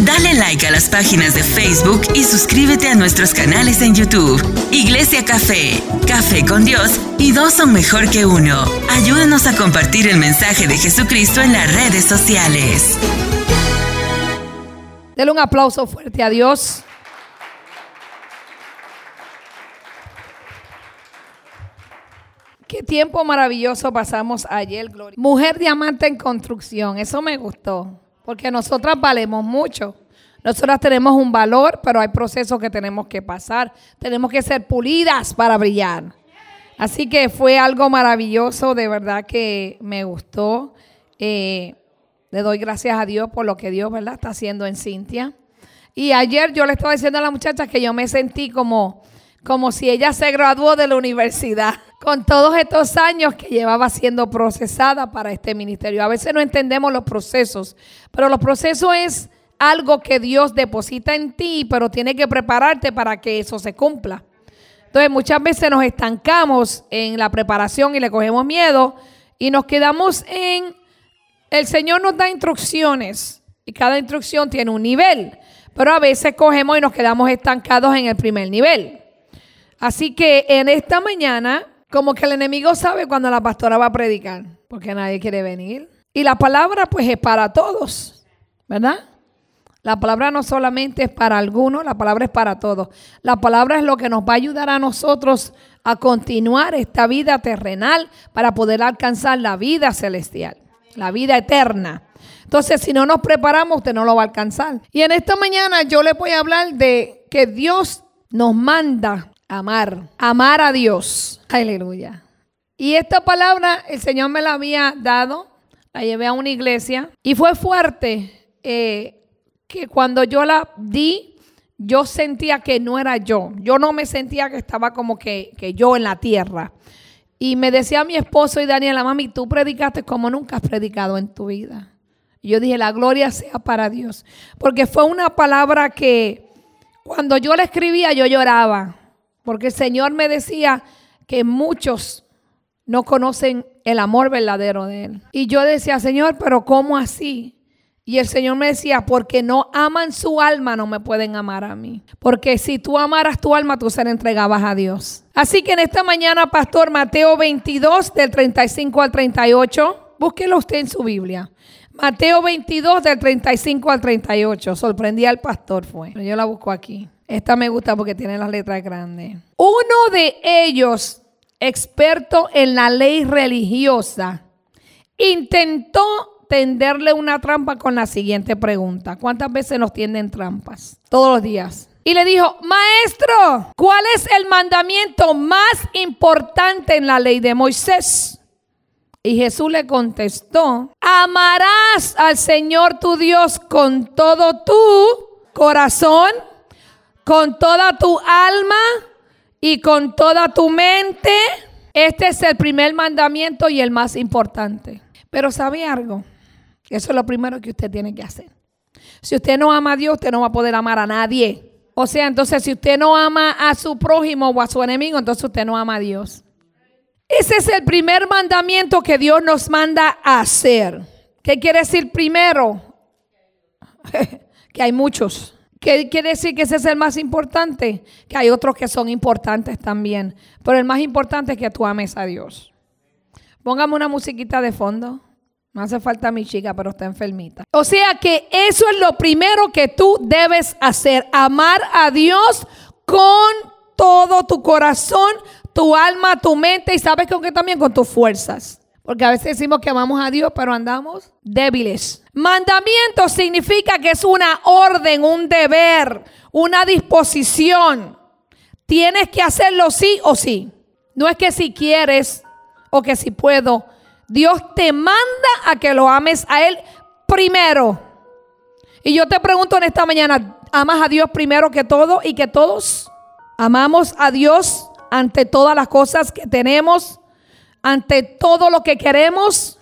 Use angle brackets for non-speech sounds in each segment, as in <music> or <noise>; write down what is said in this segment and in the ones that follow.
Dale like a las páginas de Facebook y suscríbete a nuestros canales en YouTube. Iglesia Café, Café con Dios y dos son mejor que uno. Ayúdanos a compartir el mensaje de Jesucristo en las redes sociales. Dele un aplauso fuerte a Dios. Qué tiempo maravilloso pasamos ayer, Gloria. Mujer diamante en construcción, eso me gustó, porque nosotras valemos mucho. Nosotras tenemos un valor, pero hay procesos que tenemos que pasar. Tenemos que ser pulidas para brillar. Así que fue algo maravilloso, de verdad que me gustó. Eh, le doy gracias a Dios por lo que Dios, ¿verdad?, está haciendo en Cintia. Y ayer yo le estaba diciendo a la muchacha que yo me sentí como, como si ella se graduó de la universidad con todos estos años que llevaba siendo procesada para este ministerio. A veces no entendemos los procesos, pero los procesos es algo que Dios deposita en ti, pero tiene que prepararte para que eso se cumpla. Entonces muchas veces nos estancamos en la preparación y le cogemos miedo y nos quedamos en, el Señor nos da instrucciones y cada instrucción tiene un nivel, pero a veces cogemos y nos quedamos estancados en el primer nivel. Así que en esta mañana como que el enemigo sabe cuando la pastora va a predicar, porque nadie quiere venir. Y la palabra pues es para todos, ¿verdad? La palabra no solamente es para algunos, la palabra es para todos. La palabra es lo que nos va a ayudar a nosotros a continuar esta vida terrenal para poder alcanzar la vida celestial, la vida eterna. Entonces, si no nos preparamos, usted no lo va a alcanzar. Y en esta mañana yo le voy a hablar de que Dios nos manda amar, amar a Dios. Aleluya. Y esta palabra el Señor me la había dado, la llevé a una iglesia y fue fuerte eh, que cuando yo la di, yo sentía que no era yo. Yo no me sentía que estaba como que, que yo en la tierra. Y me decía mi esposo y Daniela, mami, tú predicaste como nunca has predicado en tu vida. Y yo dije, la gloria sea para Dios. Porque fue una palabra que cuando yo la escribía yo lloraba. Porque el Señor me decía que muchos no conocen el amor verdadero de Él. Y yo decía, Señor, pero ¿cómo así? Y el Señor me decía, porque no aman su alma, no me pueden amar a mí. Porque si tú amaras tu alma, tú se la entregabas a Dios. Así que en esta mañana, Pastor Mateo 22, del 35 al 38, búsquelo usted en su Biblia. Mateo 22, del 35 al 38. Sorprendí al pastor, fue. Yo la busco aquí. Esta me gusta porque tiene las letras grandes. Uno de ellos, experto en la ley religiosa, intentó tenderle una trampa con la siguiente pregunta. ¿Cuántas veces nos tienden trampas? Todos los días. Y le dijo, maestro, ¿cuál es el mandamiento más importante en la ley de Moisés? Y Jesús le contestó, amarás al Señor tu Dios con todo tu corazón, con toda tu alma y con toda tu mente. Este es el primer mandamiento y el más importante. Pero ¿sabe algo? Eso es lo primero que usted tiene que hacer. Si usted no ama a Dios, usted no va a poder amar a nadie. O sea, entonces si usted no ama a su prójimo o a su enemigo, entonces usted no ama a Dios. Ese es el primer mandamiento que Dios nos manda a hacer. ¿Qué quiere decir primero? <laughs> que hay muchos. ¿Qué quiere decir que ese es el más importante? Que hay otros que son importantes también. Pero el más importante es que tú ames a Dios. Póngame una musiquita de fondo. No hace falta mi chica, pero está enfermita. O sea que eso es lo primero que tú debes hacer. Amar a Dios con todo tu corazón, tu alma, tu mente y sabes con qué también con tus fuerzas. Porque a veces decimos que amamos a Dios, pero andamos débiles. Mandamiento significa que es una orden, un deber, una disposición. Tienes que hacerlo sí o sí. No es que si quieres o que si puedo. Dios te manda a que lo ames a Él primero. Y yo te pregunto en esta mañana, ¿amas a Dios primero que todo y que todos? ¿Amamos a Dios ante todas las cosas que tenemos? ante todo lo que queremos,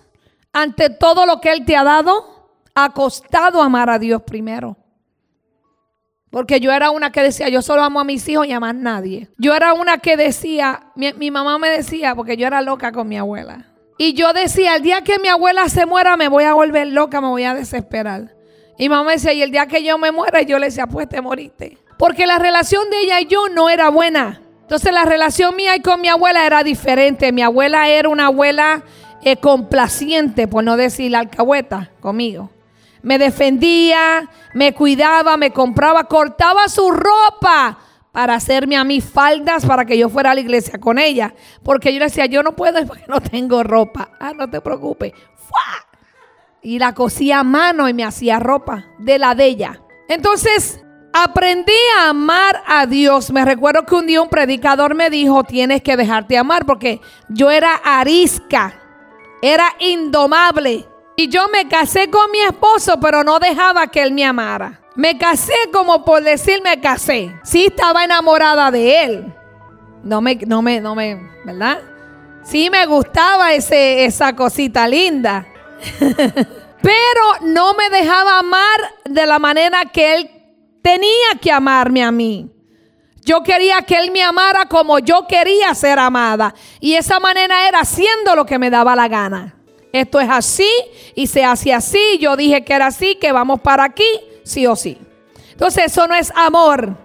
ante todo lo que Él te ha dado, ha costado amar a Dios primero. Porque yo era una que decía, yo solo amo a mis hijos y a más nadie. Yo era una que decía, mi, mamá me decía, porque yo era loca con mi abuela. Y yo decía, el día que mi abuela se muera me voy a volver loca, me voy a desesperar. Y mamá decía, y el día que yo me muera, yo le decía, pues te moriste. Porque la relación de ella y yo no era buena. Entonces la relación mía y con mi abuela era diferente. Mi abuela era una abuela eh, complaciente, por no decir la alcahueta, conmigo. Me defendía, me cuidaba, me compraba, cortaba su ropa para hacerme a mí faldas para que yo fuera a la iglesia con ella. Porque yo le decía, yo no puedo <laughs> porque no tengo ropa. Ah, no te preocupes. Y la cosía a mano y me hacía ropa de la de ella. Entonces, aprendí a amar a Dios. Me recuerdo que un día un predicador me dijo, tienes que dejarte amar porque yo era arisca, era indomable. Y yo me casé con mi esposo, pero no dejaba que él me amara. Me casé como por decir me casé. Sí estaba enamorada de él. No me, no me, no me, ¿verdad? Sí me gustaba ese, esa cosita linda. <laughs> pero no me dejaba amar de la manera que él tenía que amarme a mí. Yo quería que él me amara como yo quería ser amada. Y esa manera era haciendo lo que me daba la gana. Esto es así y se hace así. Yo dije que era así, que vamos para aquí, sí o sí. Entonces eso no es amor.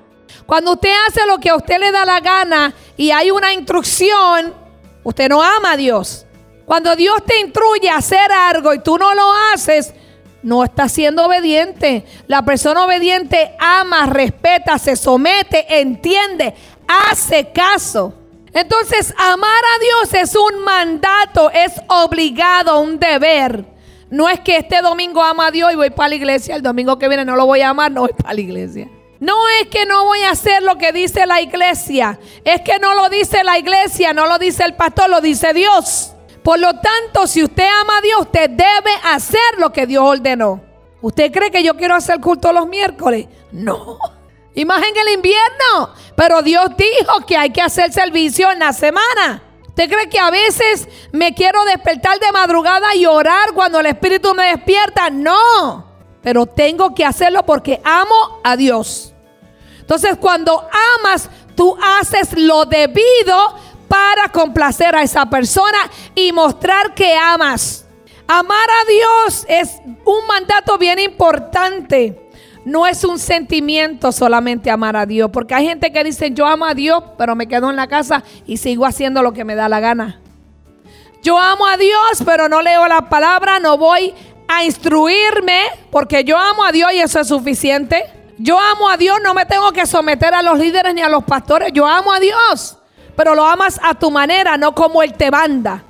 Cuando usted hace lo que a usted le da la gana y hay una instrucción, usted no ama a Dios. Cuando Dios te instruye a hacer algo y tú no lo haces, no está siendo obediente. La persona obediente ama, respeta, se somete, entiende, hace caso. Entonces, amar a Dios es un mandato, es obligado, un deber. No es que este domingo ama a Dios y voy para la iglesia, el domingo que viene no lo voy a amar, no voy para la iglesia. No es que no voy a hacer lo que dice la iglesia, es que no lo dice la iglesia, no lo dice el pastor, lo dice Dios. Por lo tanto, si usted ama a Dios, usted debe hacer lo que Dios ordenó. ¿Usted cree que yo quiero hacer culto los miércoles? No. Y más en el invierno. Pero Dios dijo que hay que hacer servicio en la semana. ¿Usted cree que a veces me quiero despertar de madrugada y orar cuando el Espíritu me despierta? No. Pero tengo que hacerlo porque amo a Dios. Entonces cuando amas, tú haces lo debido para complacer a esa persona y mostrar que amas. Amar a Dios es un mandato bien importante no es un sentimiento solamente amar a Dios, porque hay gente que dice, yo amo a Dios, pero me quedo en la casa y sigo haciendo lo que me da la gana. Yo amo a Dios, pero no leo la palabra, no voy a instruirme, porque yo amo a Dios y eso es suficiente. Yo amo a Dios, no me tengo que someter a los líderes ni a los pastores, yo amo a Dios, pero lo amas a tu manera, no como Él te manda.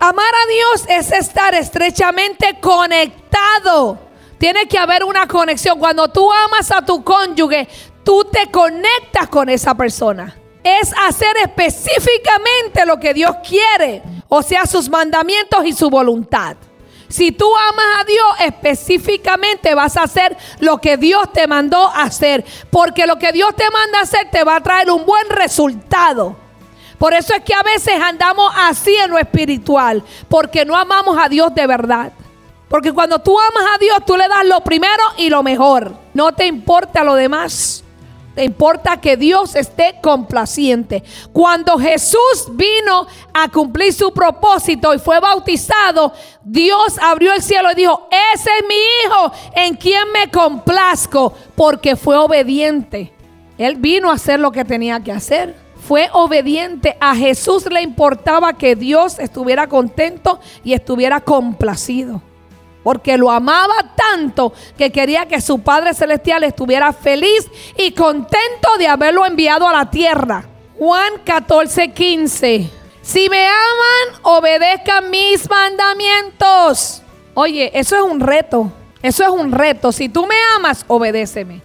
Amar a Dios es estar estrechamente conectado tiene que haber una conexión. Cuando tú amas a tu cónyuge, tú te conectas con esa persona. Es hacer específicamente lo que Dios quiere, o sea, sus mandamientos y su voluntad. Si tú amas a Dios, específicamente vas a hacer lo que Dios te mandó hacer. Porque lo que Dios te manda hacer te va a traer un buen resultado. Por eso es que a veces andamos así en lo espiritual. Porque no amamos a Dios de verdad. Porque cuando tú amas a Dios, tú le das lo primero y lo mejor. No te importa lo demás. Te importa que Dios esté complaciente. Cuando Jesús vino a cumplir su propósito y fue bautizado, Dios abrió el cielo y dijo, ese es mi hijo en quien me complazco, porque fue obediente. Él vino a hacer lo que tenía que hacer. Fue obediente. A Jesús le importaba que Dios estuviera contento y estuviera complacido porque lo amaba tanto que quería que su Padre Celestial estuviera feliz y contento de haberlo enviado a la tierra. Juan 14, 15. Si me aman, obedezcan mis mandamientos. Oye, eso es un reto. Eso es un reto. Si tú me amas, obedéceme.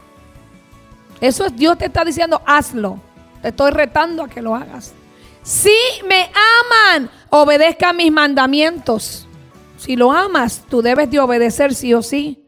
Eso es Dios te está diciendo, hazlo. Te estoy retando a que lo hagas. Si me aman, obedezcan mis mandamientos. Si lo amas, tú debes de obedecer sí o sí.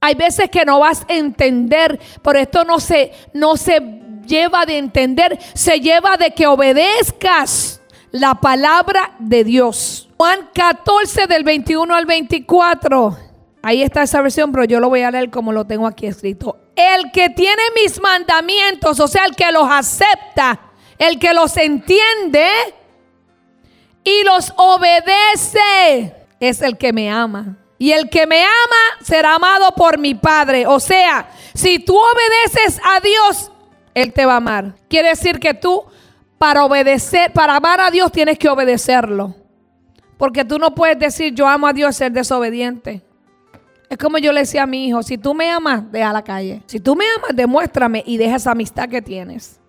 Hay veces que no vas a entender, pero esto no se, no se lleva de entender, se lleva de que obedezcas la palabra de Dios. Juan 14 del 21 al 24. Ahí está esa versión, pero yo lo voy a leer como lo tengo aquí escrito. El que tiene mis mandamientos, o sea, el que los acepta, el que los entiende y los obedece es el que me ama. Y el que me ama será amado por mi Padre. O sea, si tú obedeces a Dios, Él te va a amar. Quiere decir que tú, para obedecer, para amar a Dios, tienes que obedecerlo. Porque tú no puedes decir yo amo a Dios ser desobediente. Es como yo le decía a mi hijo, si tú me amas, deja la calle. Si tú me amas, demuéstrame y deja esa amistad que tienes.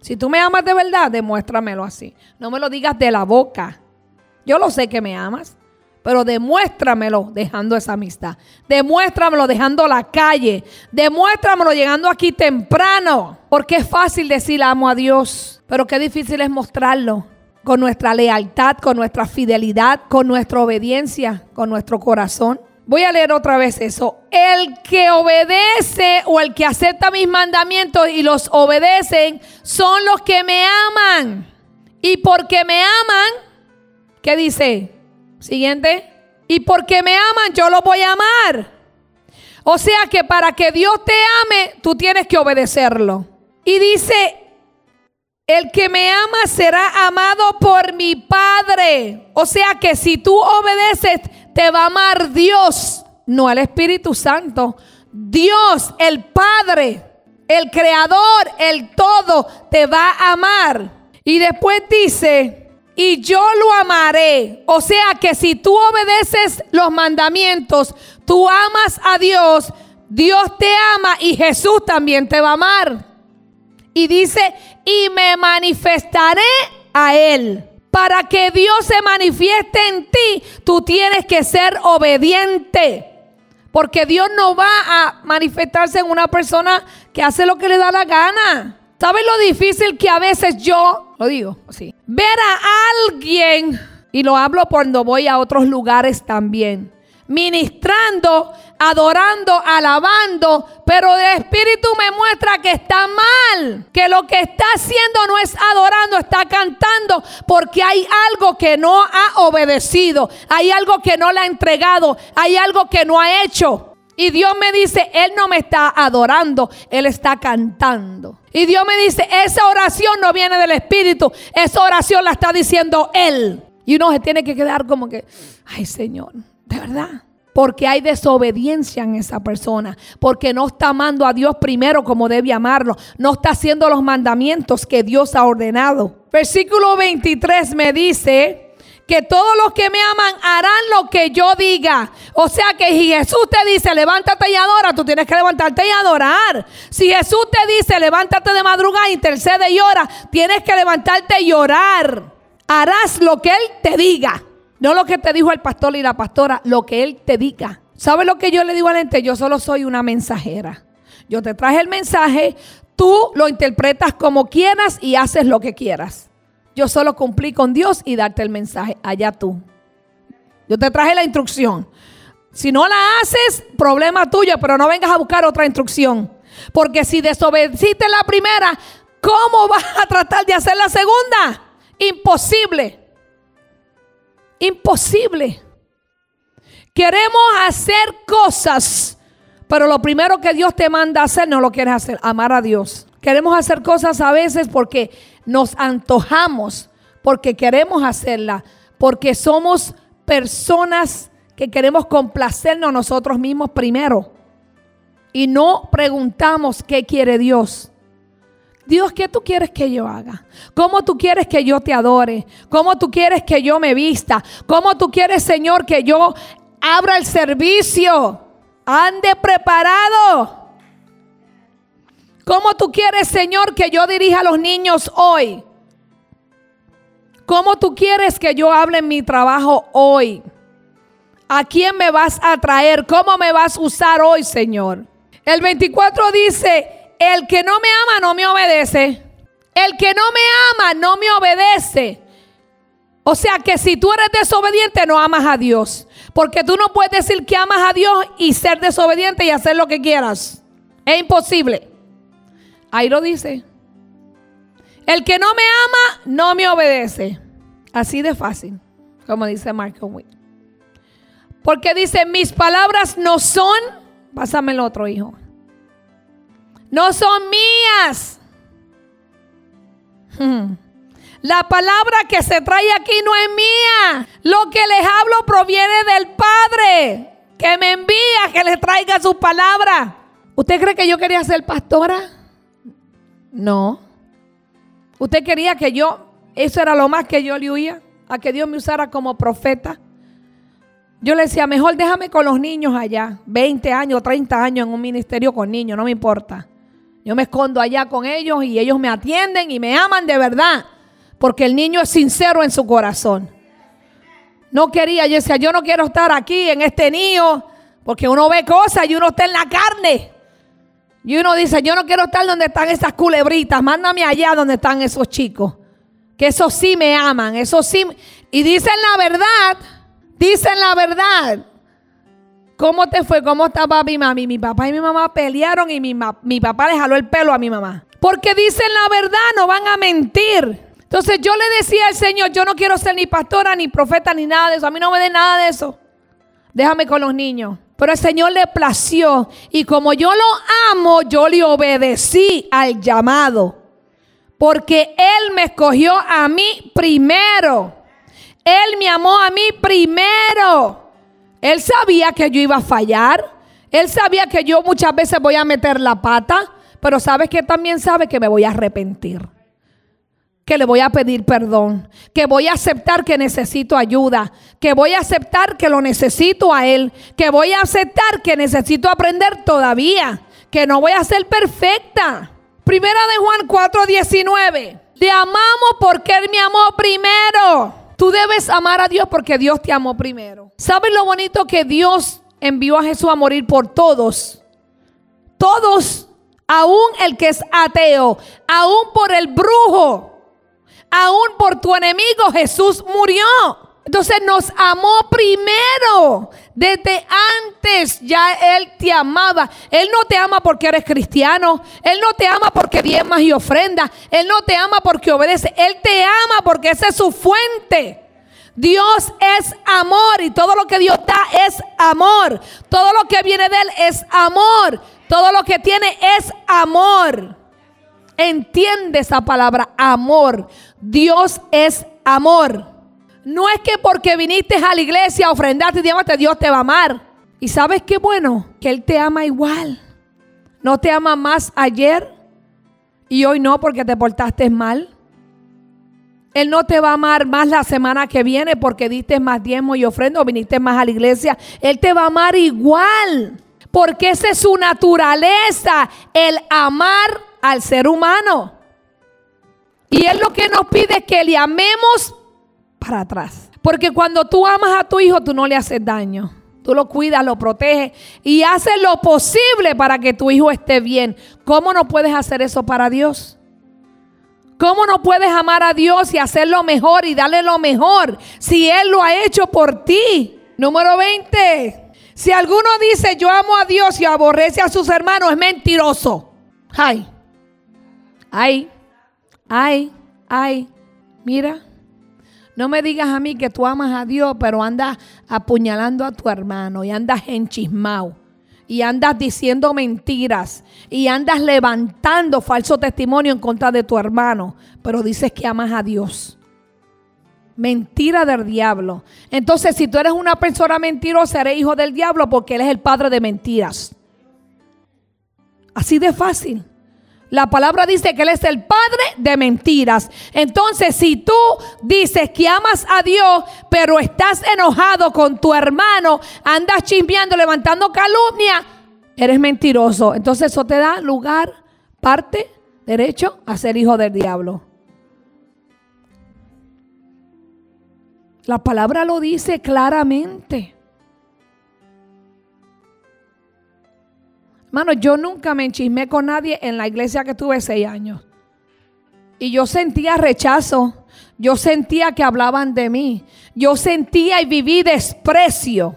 Si tú me amas de verdad, demuéstramelo así. No me lo digas de la boca. Yo lo sé que me amas, pero demuéstramelo dejando esa amistad. Demuéstramelo dejando la calle. Demuéstramelo llegando aquí temprano. Porque es fácil decir amo a Dios, pero qué difícil es mostrarlo con nuestra lealtad, con nuestra fidelidad, con nuestra obediencia, con nuestro corazón. Voy a leer otra vez eso. El que obedece o el que acepta mis mandamientos y los obedecen son los que me aman. Y porque me aman, ¿qué dice? Siguiente. Y porque me aman, yo los voy a amar. O sea que para que Dios te ame, tú tienes que obedecerlo. Y dice, el que me ama será amado por mi Padre. O sea que si tú obedeces, te va a amar Dios, no el Espíritu Santo. Dios, el Padre, el Creador, el todo, te va a amar. Y después dice, y yo lo amaré. O sea que si tú obedeces los mandamientos, tú amas a Dios, Dios te ama y Jesús también te va a amar. Y dice, y me manifestaré a Él. Para que Dios se manifieste en ti, tú tienes que ser obediente. Porque Dios no va a manifestarse en una persona que hace lo que le da la gana. ¿Sabes lo difícil que a veces yo, lo digo así, ver a alguien, y lo hablo cuando voy a otros lugares también, ministrando, adorando, alabando, pero el Espíritu me muestra que está mal, que lo que está haciendo no es adorando, está cantando, porque hay algo que no ha obedecido, hay algo que no le ha entregado, hay algo que no ha hecho. Y Dios me dice, Él no me está adorando, Él está cantando. Y Dios me dice, esa oración no viene del Espíritu, esa oración la está diciendo Él. Y uno se tiene que quedar como que, ay Señor, de verdad. Porque hay desobediencia en esa persona. Porque no está amando a Dios primero como debe amarlo. No está haciendo los mandamientos que Dios ha ordenado. Versículo 23 me dice que todos los que me aman harán lo que yo diga. O sea que si Jesús te dice levántate y adora, tú tienes que levantarte y adorar. Si Jesús te dice levántate de madrugada, intercede y ora, tienes que levantarte y orar. Harás lo que Él te diga. No lo que te dijo el pastor y la pastora, lo que él te diga. ¿Sabes lo que yo le digo a la gente? Yo solo soy una mensajera. Yo te traje el mensaje, tú lo interpretas como quieras y haces lo que quieras. Yo solo cumplí con Dios y darte el mensaje. Allá tú. Yo te traje la instrucción. Si no la haces, problema tuyo, pero no vengas a buscar otra instrucción. Porque si desobedeciste la primera, ¿cómo vas a tratar de hacer la segunda? Imposible. Imposible. Queremos hacer cosas, pero lo primero que Dios te manda hacer no lo quieres hacer, amar a Dios. Queremos hacer cosas a veces porque nos antojamos, porque queremos hacerla, porque somos personas que queremos complacernos nosotros mismos primero. Y no preguntamos qué quiere Dios. Dios, ¿qué tú quieres que yo haga? ¿Cómo tú quieres que yo te adore? ¿Cómo tú quieres que yo me vista? ¿Cómo tú quieres, Señor, que yo abra el servicio? Ande preparado. ¿Cómo tú quieres, Señor, que yo dirija a los niños hoy? ¿Cómo tú quieres que yo hable en mi trabajo hoy? ¿A quién me vas a traer? ¿Cómo me vas a usar hoy, Señor? El 24 dice, el que no me ama no me obedece. El que no me ama no me obedece. O sea que si tú eres desobediente no amas a Dios. Porque tú no puedes decir que amas a Dios y ser desobediente y hacer lo que quieras. Es imposible. Ahí lo dice. El que no me ama no me obedece. Así de fácil, como dice Marco Witt. Porque dice, mis palabras no son, pásame el otro hijo no son mías. <laughs> La palabra que se trae aquí no es mía. Lo que les hablo proviene del Padre. que me envía, que le traiga su palabra. ¿Usted cree que yo quería ser pastora? No. ¿Usted quería que yo, eso era lo más que yo le huía? A que Dios me usara como profeta. Yo le decía, mejor déjame con los niños allá, 20 años, 30 años en un ministerio con niños, no me importa. Yo me escondo allá con ellos y ellos me atienden y me aman de verdad, porque el niño es sincero en su corazón. No quería, yo decía, yo no quiero estar aquí en este niño, porque uno ve cosas y uno está en la carne. Y uno dice, yo no quiero estar donde están esas culebritas, mándame allá donde están esos chicos. Que esos sí me aman, esos sí. Y dicen la verdad, dicen la verdad. ¿Cómo te fue? ¿Cómo estaba mi mami? Mi papá y mi mamá pelearon y mi, mi papá le jaló el pelo a mi mamá. Porque dicen la verdad, no van a mentir. Entonces yo le decía al Señor, yo no quiero ser ni pastora, ni profeta, ni nada de eso. A mí no me dé nada de eso. Déjame con los niños. Pero el Señor le plació. Y como yo lo amo, yo le obedecí al llamado. Porque Él me escogió a mí primero. Él me amó a mí primero. Él sabía que yo iba a fallar. Él sabía que yo muchas veces voy a meter la pata. Pero sabes que también sabe que me voy a arrepentir que le voy a pedir perdón, que voy a aceptar que necesito ayuda, que voy a aceptar que lo necesito a Él, que voy a aceptar que necesito aprender todavía, que no voy a ser perfecta. Primera de Juan 4:19. Te amamos porque Él me amó primero. Tú debes amar a Dios porque Dios te amó primero. ¿Sabes lo bonito que Dios envió a Jesús a morir por todos? Todos, aún el que es ateo, aún por el brujo, aún por tu enemigo Jesús murió. Entonces nos amó primero. Desde antes ya Él te amaba. Él no te ama porque eres cristiano. Él no te ama porque diezmas y ofrendas. Él no te ama porque obedece. Él te ama porque esa es su fuente. Dios es amor y todo lo que Dios da es amor. Todo lo que viene de Él es amor. Todo lo que tiene es amor. Entiende esa palabra, amor. Dios es amor. No es que porque viniste a la iglesia a ofrendarte y Dios te va a amar. Y sabes qué bueno, que Él te ama igual. No te ama más ayer y hoy no porque te portaste mal. Él no te va a amar más la semana que viene porque diste más diezmo y ofrenda o viniste más a la iglesia. Él te va a amar igual. Porque esa es su naturaleza, el amar al ser humano. Y Él lo que nos pide es que le amemos para atrás. Porque cuando tú amas a tu hijo, tú no le haces daño. Tú lo cuidas, lo proteges y haces lo posible para que tu hijo esté bien. ¿Cómo no puedes hacer eso para Dios? ¿Cómo no puedes amar a Dios y hacer lo mejor y darle lo mejor si Él lo ha hecho por ti? Número 20. Si alguno dice yo amo a Dios y aborrece a sus hermanos, es mentiroso. Ay. Ay, ay, ay, mira, no me digas a mí que tú amas a Dios, pero andas apuñalando a tu hermano y andas enchismado y andas diciendo mentiras y andas levantando falso testimonio en contra de tu hermano, pero dices que amas a Dios. Mentira del diablo. Entonces, si tú eres una persona mentirosa, eres hijo del diablo porque él es el padre de mentiras. Así de fácil. La palabra dice que Él es el padre de mentiras. Entonces, si tú dices que amas a Dios, pero estás enojado con tu hermano, andas chismeando, levantando calumnia, eres mentiroso. Entonces, eso te da lugar, parte, derecho a ser hijo del diablo. La palabra lo dice claramente. Mano, yo nunca me enchismé con nadie en la iglesia que tuve seis años. Y yo sentía rechazo. Yo sentía que hablaban de mí. Yo sentía y viví desprecio.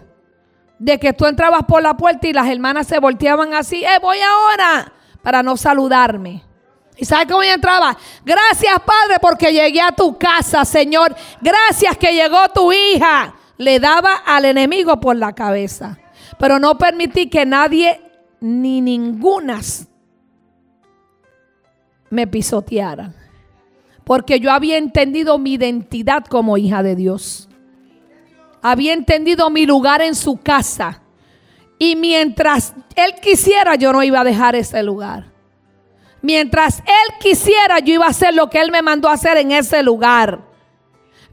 De que tú entrabas por la puerta y las hermanas se volteaban así. ¡Eh, voy ahora! Para no saludarme. ¿Y sabes cómo yo entraba? Gracias, Padre, porque llegué a tu casa, Señor. Gracias que llegó tu hija. Le daba al enemigo por la cabeza. Pero no permití que nadie ni ningunas me pisotearan. Porque yo había entendido mi identidad como hija de Dios. Había entendido mi lugar en su casa. Y mientras Él quisiera, yo no iba a dejar ese lugar. Mientras Él quisiera, yo iba a hacer lo que Él me mandó a hacer en ese lugar.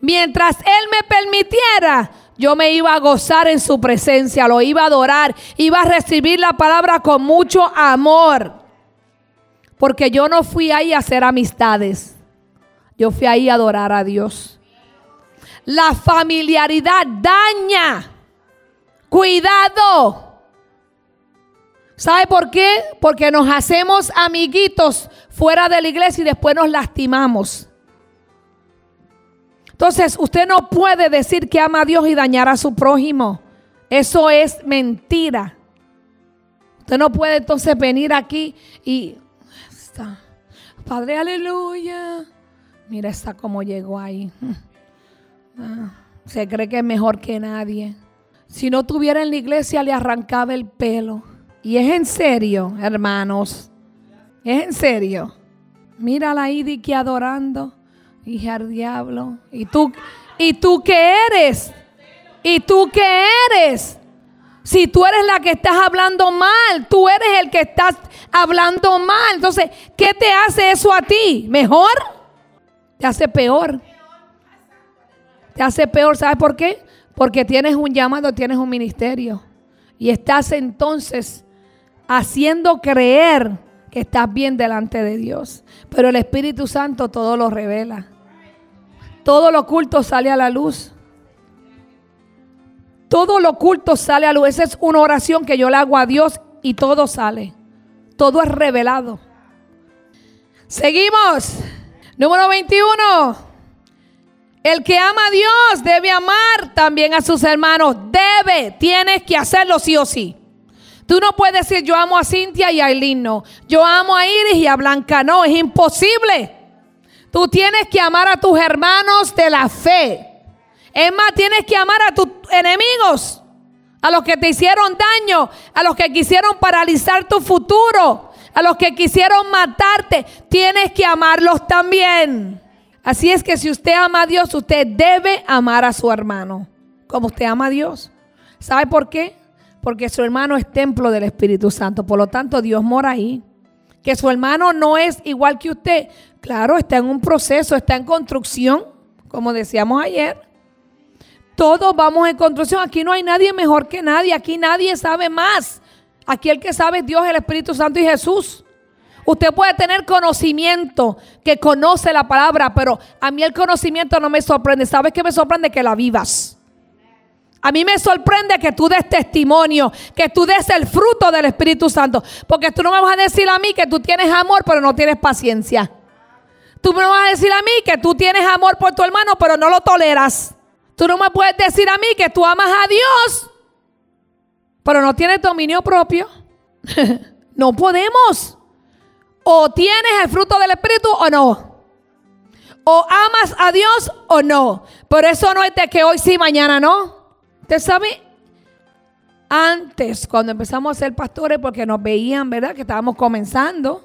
Mientras Él me permitiera, yo me iba a gozar en su presencia, lo iba a adorar, iba a recibir la palabra con mucho amor. Porque yo no fui ahí a hacer amistades. Yo fui ahí a adorar a Dios. La familiaridad daña. Cuidado. ¿Sabe por qué? Porque nos hacemos amiguitos fuera de la iglesia y después nos lastimamos. Entonces, usted no puede decir que ama a Dios y dañar a su prójimo. Eso es mentira. Usted no puede entonces venir aquí y está. Padre, aleluya. Mira, está como llegó ahí. <laughs> Ah, se cree que es mejor que nadie. Si no tuviera en la iglesia, le arrancaba el pelo. Y es en serio, hermanos. Es en serio. Mira la Idi que adorando. Hija al diablo. ¿Y tú, ¿Y tú qué eres? ¿Y tú qué eres? Si tú eres la que estás hablando mal, tú eres el que estás hablando mal. Entonces, ¿qué te hace eso a ti? ¿Mejor? Te hace peor. Te hace peor, ¿sabes por qué? Porque tienes un llamado, tienes un ministerio. Y estás entonces haciendo creer que estás bien delante de Dios. Pero el Espíritu Santo todo lo revela. Todo lo oculto sale a la luz. Todo lo oculto sale a luz. Esa es una oración que yo le hago a Dios y todo sale. Todo es revelado. Seguimos. Número 21. El que ama a Dios debe amar también a sus hermanos. Debe, tienes que hacerlo sí o sí. Tú no puedes decir yo amo a Cintia y a Aileen, no. Yo amo a Iris y a Blanca, no, es imposible. Tú tienes que amar a tus hermanos de la fe. Es más, tienes que amar a tus enemigos, a los que te hicieron daño, a los que quisieron paralizar tu futuro, a los que quisieron matarte. Tienes que amarlos también. Así es que si usted ama a Dios, usted debe amar a su hermano, como usted ama a Dios. ¿Sabe por qué? Porque su hermano es templo del Espíritu Santo, por lo tanto Dios mora ahí. Que su hermano no es igual que usted, claro, está en un proceso, está en construcción, como decíamos ayer. Todos vamos en construcción, aquí no hay nadie mejor que nadie, aquí nadie sabe más. Aquí el que sabe es Dios, el Espíritu Santo y Jesús. Usted puede tener conocimiento que conoce la palabra, pero a mí el conocimiento no me sorprende. ¿Sabes qué me sorprende? Que la vivas. A mí me sorprende que tú des testimonio, que tú des el fruto del Espíritu Santo. Porque tú no me vas a decir a mí que tú tienes amor, pero no tienes paciencia. Tú me vas a decir a mí que tú tienes amor por tu hermano, pero no lo toleras. Tú no me puedes decir a mí que tú amas a Dios, pero no tienes dominio propio. <laughs> no podemos. O tienes el fruto del Espíritu o no. O amas a Dios o no. Pero eso no es de que hoy sí, mañana no. Usted sabe, antes, cuando empezamos a ser pastores, porque nos veían, ¿verdad? Que estábamos comenzando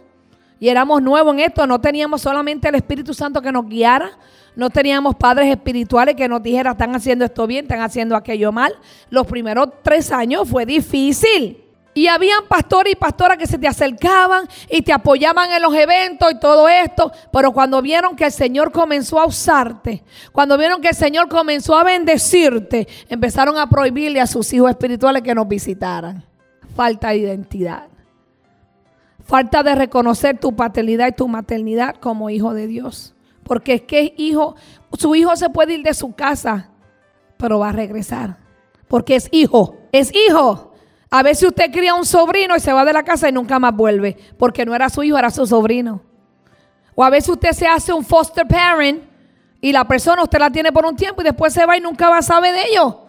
y éramos nuevos en esto, no teníamos solamente el Espíritu Santo que nos guiara, no teníamos padres espirituales que nos dijeran, están haciendo esto bien, están haciendo aquello mal. Los primeros tres años fue difícil. Y habían pastores y pastoras que se te acercaban y te apoyaban en los eventos y todo esto. Pero cuando vieron que el Señor comenzó a usarte, cuando vieron que el Señor comenzó a bendecirte, empezaron a prohibirle a sus hijos espirituales que nos visitaran. Falta de identidad. Falta de reconocer tu paternidad y tu maternidad como hijo de Dios. Porque es que hijo, su hijo se puede ir de su casa, pero va a regresar. Porque es hijo, es hijo. A veces usted cría un sobrino y se va de la casa y nunca más vuelve, porque no era su hijo, era su sobrino. O a veces usted se hace un foster parent y la persona usted la tiene por un tiempo y después se va y nunca va a saber de ello.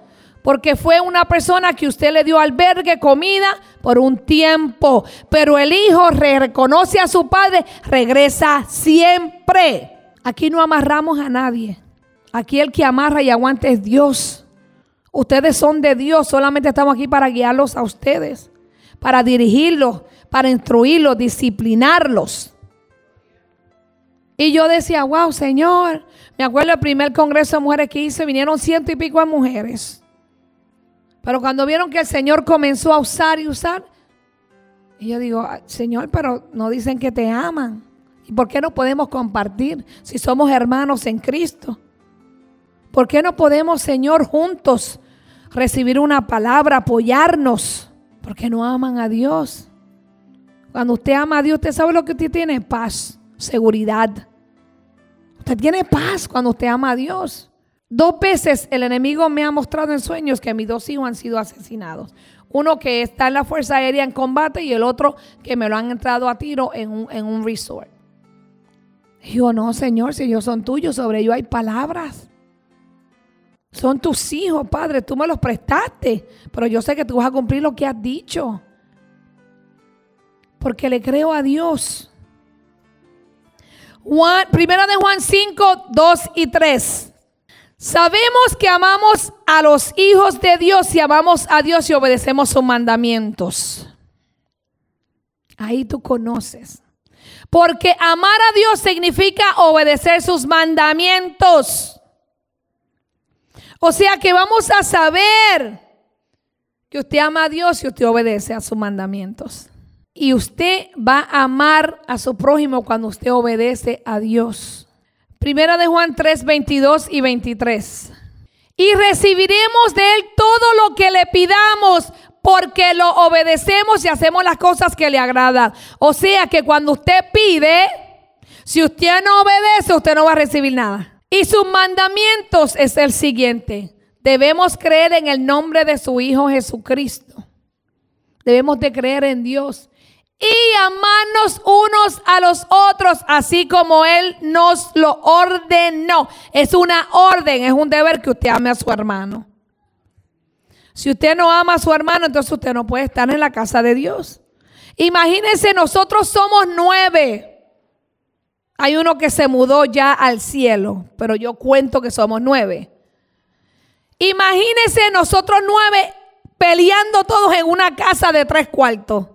Porque fue una persona que usted le dio albergue, comida por un tiempo. Pero el hijo reconoce a su padre, regresa siempre. Aquí no amarramos a nadie. Aquí el que amarra y aguanta es Dios. Ustedes son de Dios, solamente estamos aquí para guiarlos a ustedes, para dirigirlos, para instruirlos, disciplinarlos. Y yo decía, wow, Señor, me acuerdo del primer congreso de mujeres que hice, vinieron ciento y pico de mujeres. Pero cuando vieron que el Señor comenzó a usar y usar, y yo digo, Señor, pero no dicen que te aman. ¿Y por qué no podemos compartir si somos hermanos en Cristo? ¿Por qué no podemos, Señor, juntos recibir una palabra, apoyarnos? Porque no aman a Dios. Cuando usted ama a Dios, usted sabe lo que usted tiene, paz, seguridad. Usted tiene paz cuando usted ama a Dios. Dos veces el enemigo me ha mostrado en sueños que mis dos hijos han sido asesinados. Uno que está en la Fuerza Aérea en combate y el otro que me lo han entrado a tiro en un, en un resort. Digo, no, Señor, si ellos son tuyos, sobre ellos hay palabras. Son tus hijos, Padre, tú me los prestaste, pero yo sé que tú vas a cumplir lo que has dicho. Porque le creo a Dios. Juan, primera de Juan 5, 2 y 3. Sabemos que amamos a los hijos de Dios y amamos a Dios y obedecemos sus mandamientos. Ahí tú conoces. Porque amar a Dios significa obedecer sus mandamientos. O sea que vamos a saber que usted ama a Dios y usted obedece a sus mandamientos. Y usted va a amar a su prójimo cuando usted obedece a Dios. Primera de Juan 3, 22 y 23. Y recibiremos de Él todo lo que le pidamos porque lo obedecemos y hacemos las cosas que le agradan. O sea que cuando usted pide, si usted no obedece, usted no va a recibir nada. Y sus mandamientos es el siguiente. Debemos creer en el nombre de su Hijo Jesucristo. Debemos de creer en Dios y amarnos unos a los otros, así como Él nos lo ordenó. Es una orden, es un deber que usted ame a su hermano. Si usted no ama a su hermano, entonces usted no puede estar en la casa de Dios. Imagínense, nosotros somos nueve. Hay uno que se mudó ya al cielo, pero yo cuento que somos nueve. Imagínense nosotros nueve peleando todos en una casa de tres cuartos.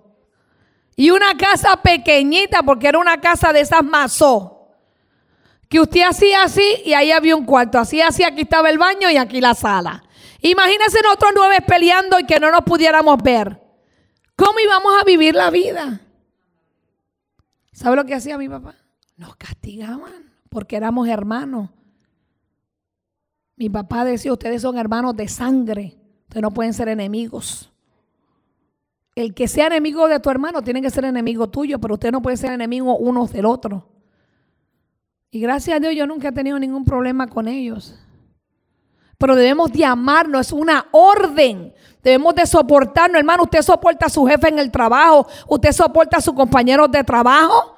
Y una casa pequeñita, porque era una casa de esas mazó. Que usted hacía así y ahí había un cuarto. Así así, aquí estaba el baño y aquí la sala. Imagínense nosotros nueve peleando y que no nos pudiéramos ver. ¿Cómo íbamos a vivir la vida? ¿Sabe lo que hacía mi papá? Nos castigaban porque éramos hermanos. Mi papá decía, ustedes son hermanos de sangre, ustedes no pueden ser enemigos. El que sea enemigo de tu hermano tiene que ser enemigo tuyo, pero usted no puede ser enemigo uno del otro. Y gracias a Dios yo nunca he tenido ningún problema con ellos. Pero debemos de amarnos, es una orden. Debemos de soportarnos, hermano. Usted soporta a su jefe en el trabajo, usted soporta a sus compañeros de trabajo.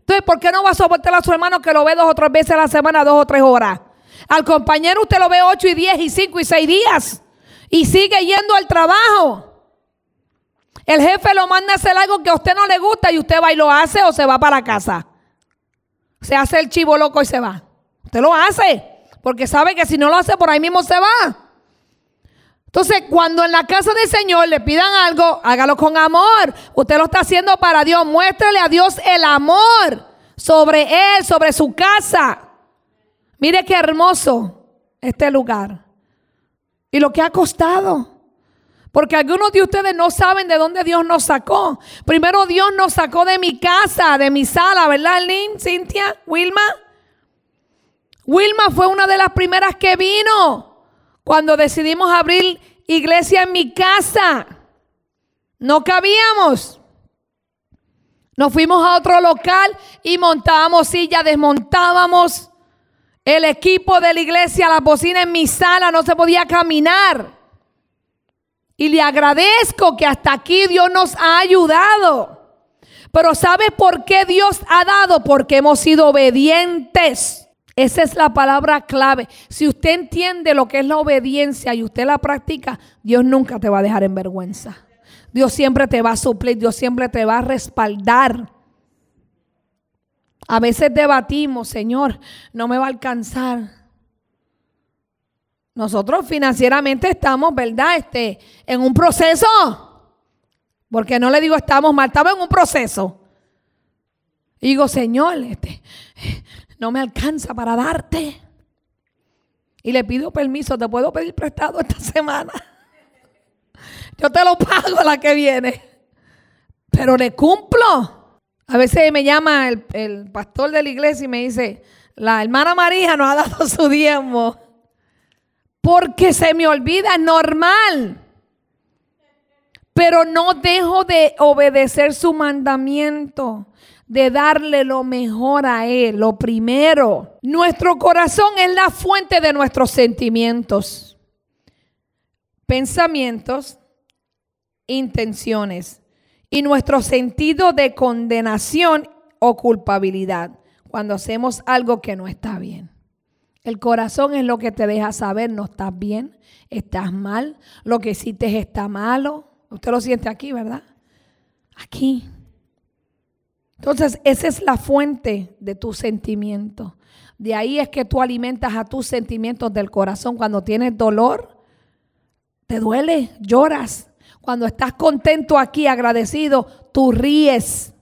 Entonces, ¿por qué no va a soportar a su hermano que lo ve dos o tres veces a la semana, dos o tres horas? Al compañero usted lo ve ocho y diez y cinco y seis días y sigue yendo al trabajo. El jefe lo manda a hacer algo que a usted no le gusta y usted va y lo hace o se va para casa. Se hace el chivo loco y se va. Usted lo hace porque sabe que si no lo hace por ahí mismo se va. Entonces, cuando en la casa del Señor le pidan algo, hágalo con amor. Usted lo está haciendo para Dios. Muéstrele a Dios el amor sobre Él, sobre su casa. Mire qué hermoso este lugar. Y lo que ha costado. Porque algunos de ustedes no saben de dónde Dios nos sacó. Primero Dios nos sacó de mi casa, de mi sala, ¿verdad, Lynn, Cintia, Wilma? Wilma fue una de las primeras que vino cuando decidimos abrir iglesia en mi casa. No cabíamos. Nos fuimos a otro local y montábamos sillas, desmontábamos el equipo de la iglesia, la bocina en mi sala, no se podía caminar. Y le agradezco que hasta aquí Dios nos ha ayudado. Pero ¿sabe por qué Dios ha dado? Porque hemos sido obedientes. Esa es la palabra clave. Si usted entiende lo que es la obediencia y usted la practica, Dios nunca te va a dejar en vergüenza. Dios siempre te va a suplir, Dios siempre te va a respaldar. A veces debatimos, Señor, no me va a alcanzar. Nosotros financieramente estamos, ¿verdad? Este, en un proceso. Porque no le digo estamos mal, estamos en un proceso. Y digo, Señor, este, no me alcanza para darte. Y le pido permiso, te puedo pedir prestado esta semana. yo te lo pago la que viene. Pero le cumplo. A veces me llama el, el pastor de la iglesia y me dice, la hermana María nos ha dado su diezmo. Porque se me olvida, normal. Pero no dejo de obedecer su mandamiento, de darle lo mejor a Él, lo primero. Nuestro corazón es la fuente de nuestros sentimientos, pensamientos, intenciones y nuestro sentido de condenación o culpabilidad cuando hacemos algo que no está bien. El corazón es lo que te deja saber, no estás bien, estás mal, lo que hiciste está malo. Usted lo siente aquí, ¿verdad? Aquí. Entonces, esa es la fuente de tu sentimiento. De ahí es que tú alimentas a tus sentimientos del corazón. Cuando tienes dolor, te duele, lloras. Cuando estás contento aquí, agradecido, tú ríes.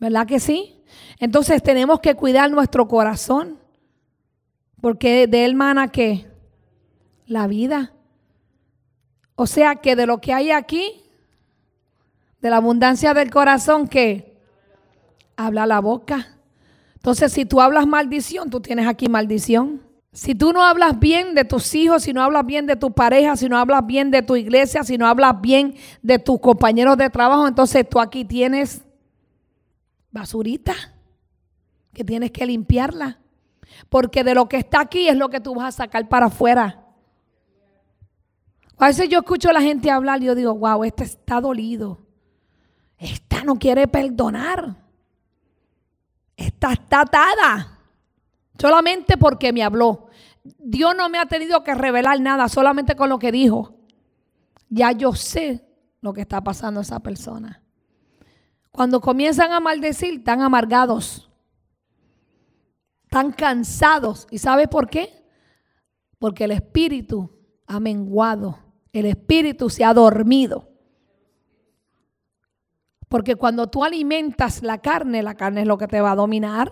¿Verdad que sí? Entonces tenemos que cuidar nuestro corazón. Porque de él mana que la vida. O sea que de lo que hay aquí, de la abundancia del corazón, que habla la boca. Entonces, si tú hablas maldición, tú tienes aquí maldición. Si tú no hablas bien de tus hijos, si no hablas bien de tu pareja, si no hablas bien de tu iglesia, si no hablas bien de tus compañeros de trabajo, entonces tú aquí tienes basurita que tienes que limpiarla. Porque de lo que está aquí es lo que tú vas a sacar para afuera. A veces yo escucho a la gente hablar y yo digo, wow, este está dolido. Esta no quiere perdonar. Esta está atada. Solamente porque me habló. Dios no me ha tenido que revelar nada, solamente con lo que dijo. Ya yo sé lo que está pasando a esa persona. Cuando comienzan a maldecir, están amargados. Están cansados. ¿Y sabe por qué? Porque el espíritu ha menguado. El espíritu se ha dormido. Porque cuando tú alimentas la carne, la carne es lo que te va a dominar.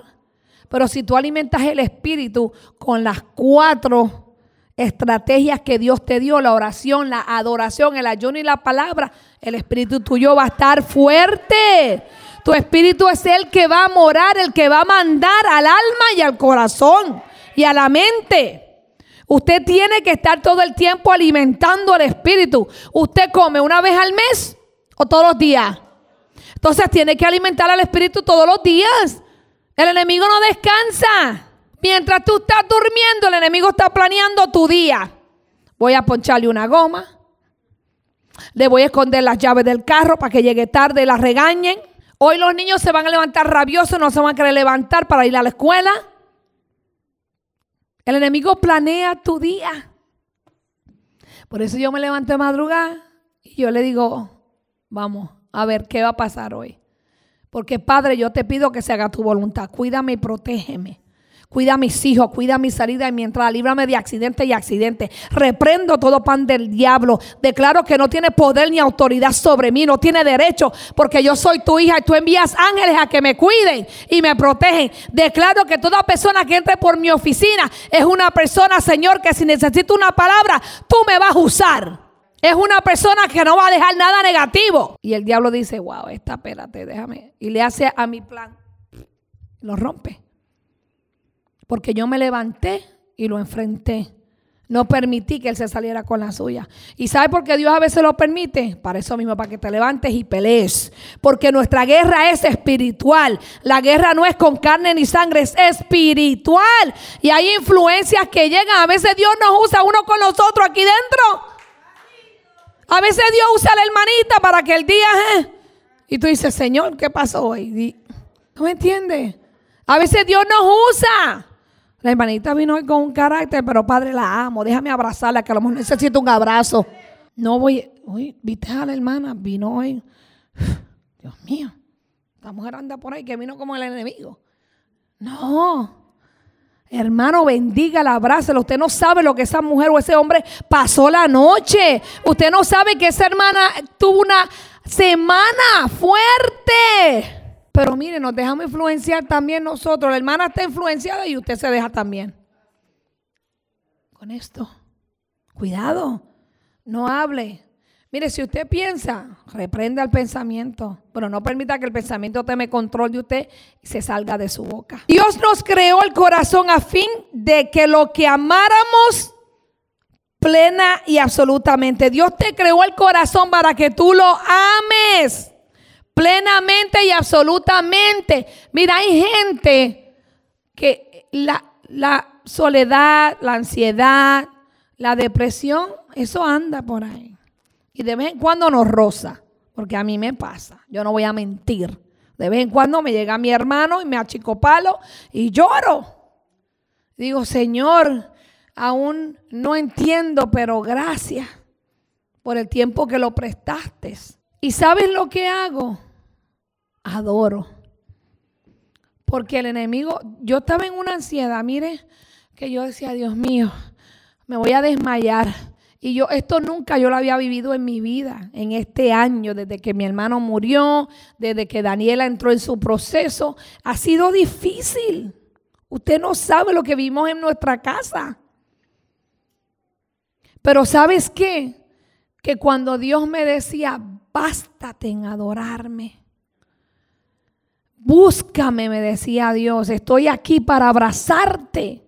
Pero si tú alimentas el espíritu con las cuatro estrategias que Dios te dio, la oración, la adoración, el ayuno y la palabra, el espíritu tuyo va a estar fuerte. Tu espíritu es el que va a morar, el que va a mandar al alma y al corazón y a la mente. Usted tiene que estar todo el tiempo alimentando el espíritu. Usted come una vez al mes o todos los días. Entonces tiene que alimentar al espíritu todos los días. El enemigo no descansa. Mientras tú estás durmiendo, el enemigo está planeando tu día. Voy a poncharle una goma. Le voy a esconder las llaves del carro para que llegue tarde y la regañen. Hoy los niños se van a levantar rabiosos, no se van a querer levantar para ir a la escuela. El enemigo planea tu día. Por eso yo me levanto de madrugada y yo le digo, vamos a ver qué va a pasar hoy. Porque Padre, yo te pido que se haga tu voluntad. Cuídame y protégeme. Cuida a mis hijos, cuida mi salida y mi entrada. Líbrame de accidente y accidente. Reprendo todo pan del diablo. Declaro que no tiene poder ni autoridad sobre mí. No tiene derecho porque yo soy tu hija y tú envías ángeles a que me cuiden y me protegen. Declaro que toda persona que entre por mi oficina es una persona, Señor, que si necesito una palabra, tú me vas a usar. Es una persona que no va a dejar nada negativo. Y el diablo dice, wow, esta, espérate, déjame. Y le hace a mi plan. Lo rompe. Porque yo me levanté y lo enfrenté. No permití que él se saliera con la suya. ¿Y sabe por qué Dios a veces lo permite? Para eso mismo, para que te levantes y pelees. Porque nuestra guerra es espiritual. La guerra no es con carne ni sangre, es espiritual. Y hay influencias que llegan. A veces Dios nos usa uno con nosotros aquí dentro. A veces Dios usa a la hermanita para que el día... ¿eh? Y tú dices, Señor, ¿qué pasó hoy? ¿No me entiendes? A veces Dios nos usa. La hermanita vino hoy con un carácter, pero padre la amo. Déjame abrazarla, que a lo mejor necesito un abrazo. No voy. Uy, viste a la hermana, vino hoy. <sighs> Dios mío, esta mujer anda por ahí que vino como el enemigo. No. Hermano, bendiga, abrácelo. Usted no sabe lo que esa mujer o ese hombre pasó la noche. Usted no sabe que esa hermana tuvo una semana fuerte. Pero mire, nos dejamos influenciar también nosotros. La hermana está influenciada y usted se deja también. Con esto, cuidado, no hable. Mire, si usted piensa, reprenda el pensamiento, pero no permita que el pensamiento tome control de usted y se salga de su boca. Dios nos creó el corazón a fin de que lo que amáramos plena y absolutamente. Dios te creó el corazón para que tú lo ames plenamente y absolutamente. Mira, hay gente que la, la soledad, la ansiedad, la depresión, eso anda por ahí. Y de vez en cuando nos roza, porque a mí me pasa, yo no voy a mentir. De vez en cuando me llega mi hermano y me achicopalo y lloro. Digo, Señor, aún no entiendo, pero gracias por el tiempo que lo prestaste. ¿Y sabes lo que hago? Adoro. Porque el enemigo, yo estaba en una ansiedad, mire, que yo decía, Dios mío, me voy a desmayar. Y yo, esto nunca yo lo había vivido en mi vida, en este año, desde que mi hermano murió, desde que Daniela entró en su proceso. Ha sido difícil. Usted no sabe lo que vimos en nuestra casa. Pero ¿sabes qué? Que cuando Dios me decía, bástate en adorarme. Búscame, me decía Dios. Estoy aquí para abrazarte,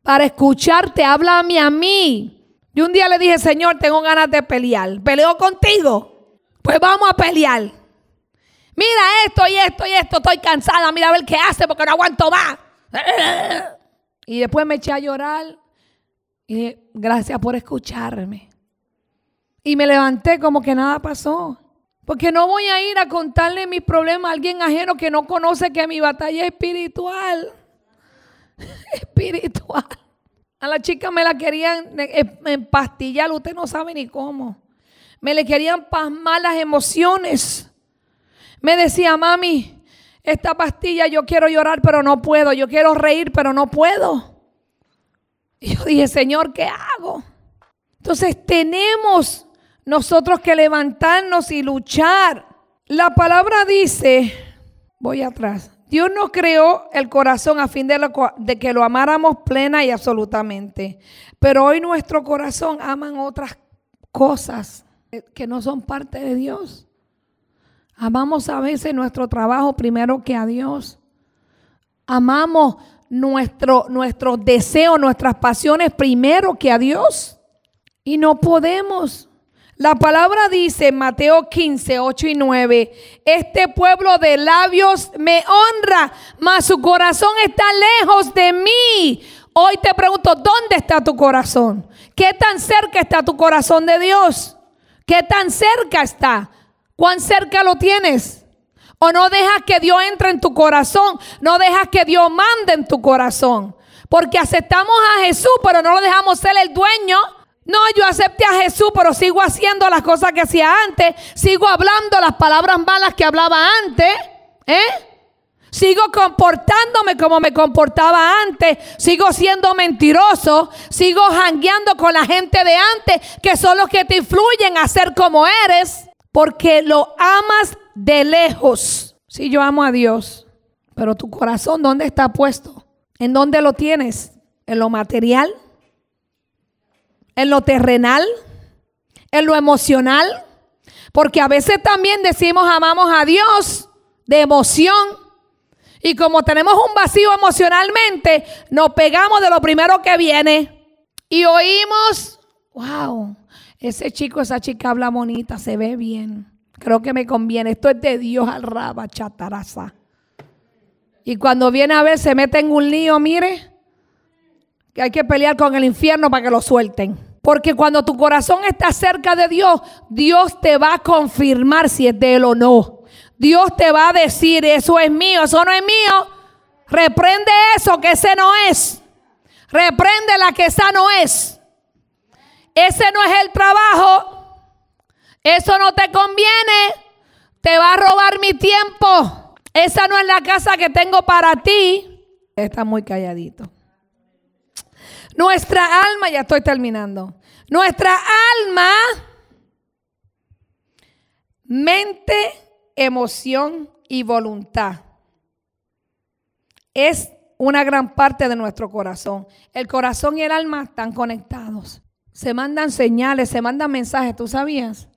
para escucharte. Háblame a mí. Y un día le dije, Señor, tengo ganas de pelear. ¿Peleo contigo? Pues vamos a pelear. Mira esto y esto y esto. Estoy cansada. Mira a ver qué hace porque no aguanto más. Y después me eché a llorar. Y dije, gracias por escucharme. Y me levanté como que nada pasó. Porque no voy a ir a contarle mis problemas a alguien ajeno que no conoce que mi batalla es espiritual. <laughs> espiritual. A la chica me la querían empastillar, usted no sabe ni cómo. Me le querían pasmar las emociones. Me decía, mami, esta pastilla yo quiero llorar, pero no puedo. Yo quiero reír, pero no puedo. Y yo dije, Señor, ¿qué hago? Entonces tenemos nosotros que levantarnos y luchar. La palabra dice, voy atrás, Dios nos creó el corazón a fin de, que lo amáramos plena y absolutamente. Pero hoy nuestro corazón aman otras cosas que no son parte de Dios. Amamos a veces nuestro trabajo primero que a Dios. Amamos nuestro, nuestros deseos, nuestras pasiones primero que a Dios. Y no podemos la palabra dice Mateo 15, 8 y 9, este pueblo de labios me honra, mas su corazón está lejos de mí. Hoy te pregunto, ¿dónde está tu corazón? ¿Qué tan cerca está tu corazón de Dios? ¿Qué tan cerca está? ¿Cuán cerca lo tienes? ¿O no dejas que Dios entre en tu corazón? ¿No dejas que Dios mande en tu corazón? Porque aceptamos a Jesús, pero no lo dejamos ser el dueño no, yo acepté a Jesús, pero sigo haciendo las cosas que hacía antes. Sigo hablando las palabras malas que hablaba antes. ¿Eh? Sigo comportándome como me comportaba antes. Sigo siendo mentiroso. Sigo jangueando con la gente de antes, que son los que te influyen a ser como eres. Porque lo amas de lejos. Si yo amo a Dios. Pero tu corazón, ¿dónde está puesto? ¿En dónde lo tienes? ¿En lo material? En lo terrenal, en lo emocional, porque a veces también decimos amamos a Dios de emoción. Y como tenemos un vacío emocionalmente, nos pegamos de lo primero que viene y oímos, wow, ese chico, esa chica habla bonita, se ve bien. Creo que me conviene. Esto es de Dios al raba, chataraza. Y cuando viene a ver, se mete en un lío, mire, que hay que pelear con el infierno para que lo suelten. Porque cuando tu corazón está cerca de Dios, Dios te va a confirmar si es de Él o no. Dios te va a decir, eso es mío, eso no es mío. Reprende eso, que ese no es. Reprende la que esa no es. Ese no es el trabajo. Eso no te conviene. Te va a robar mi tiempo. Esa no es la casa que tengo para ti. Está muy calladito. Nuestra alma, ya estoy terminando. Nuestra alma, mente, emoción y voluntad es una gran parte de nuestro corazón. El corazón y el alma están conectados. Se mandan señales, se mandan mensajes, ¿tú sabías?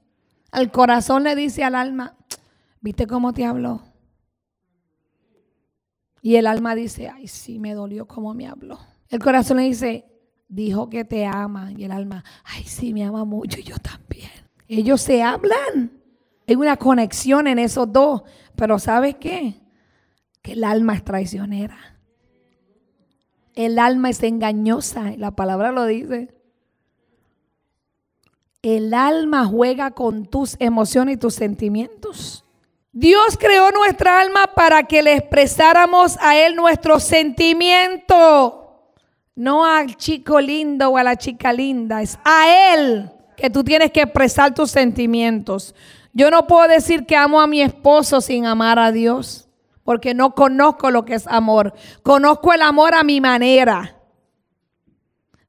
El corazón le dice al alma, ¿viste cómo te habló? Y el alma dice, ay, sí, me dolió cómo me habló. El corazón le dice, dijo que te ama. Y el alma, ay, sí, me ama mucho, y yo también. Ellos se hablan. Hay una conexión en esos dos. Pero ¿sabes qué? Que el alma es traicionera. El alma es engañosa. La palabra lo dice. El alma juega con tus emociones y tus sentimientos. Dios creó nuestra alma para que le expresáramos a Él nuestro sentimiento. No al chico lindo o a la chica linda. Es a Él que tú tienes que expresar tus sentimientos. Yo no puedo decir que amo a mi esposo sin amar a Dios. Porque no conozco lo que es amor. Conozco el amor a mi manera.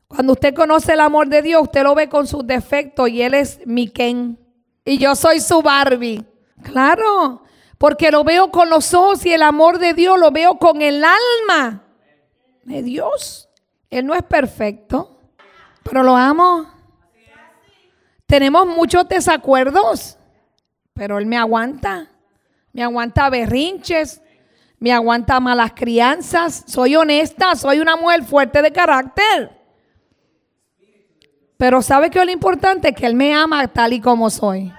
Cuando usted conoce el amor de Dios, usted lo ve con sus defectos y Él es mi Ken. Y yo soy su Barbie. Claro, porque lo veo con los ojos y el amor de Dios lo veo con el alma de Dios. Él no es perfecto, pero lo amo. Tenemos muchos desacuerdos, pero Él me aguanta. Me aguanta berrinches, me aguanta malas crianzas. Soy honesta, soy una mujer fuerte de carácter. Pero ¿sabe qué es lo importante? Que Él me ama tal y como soy.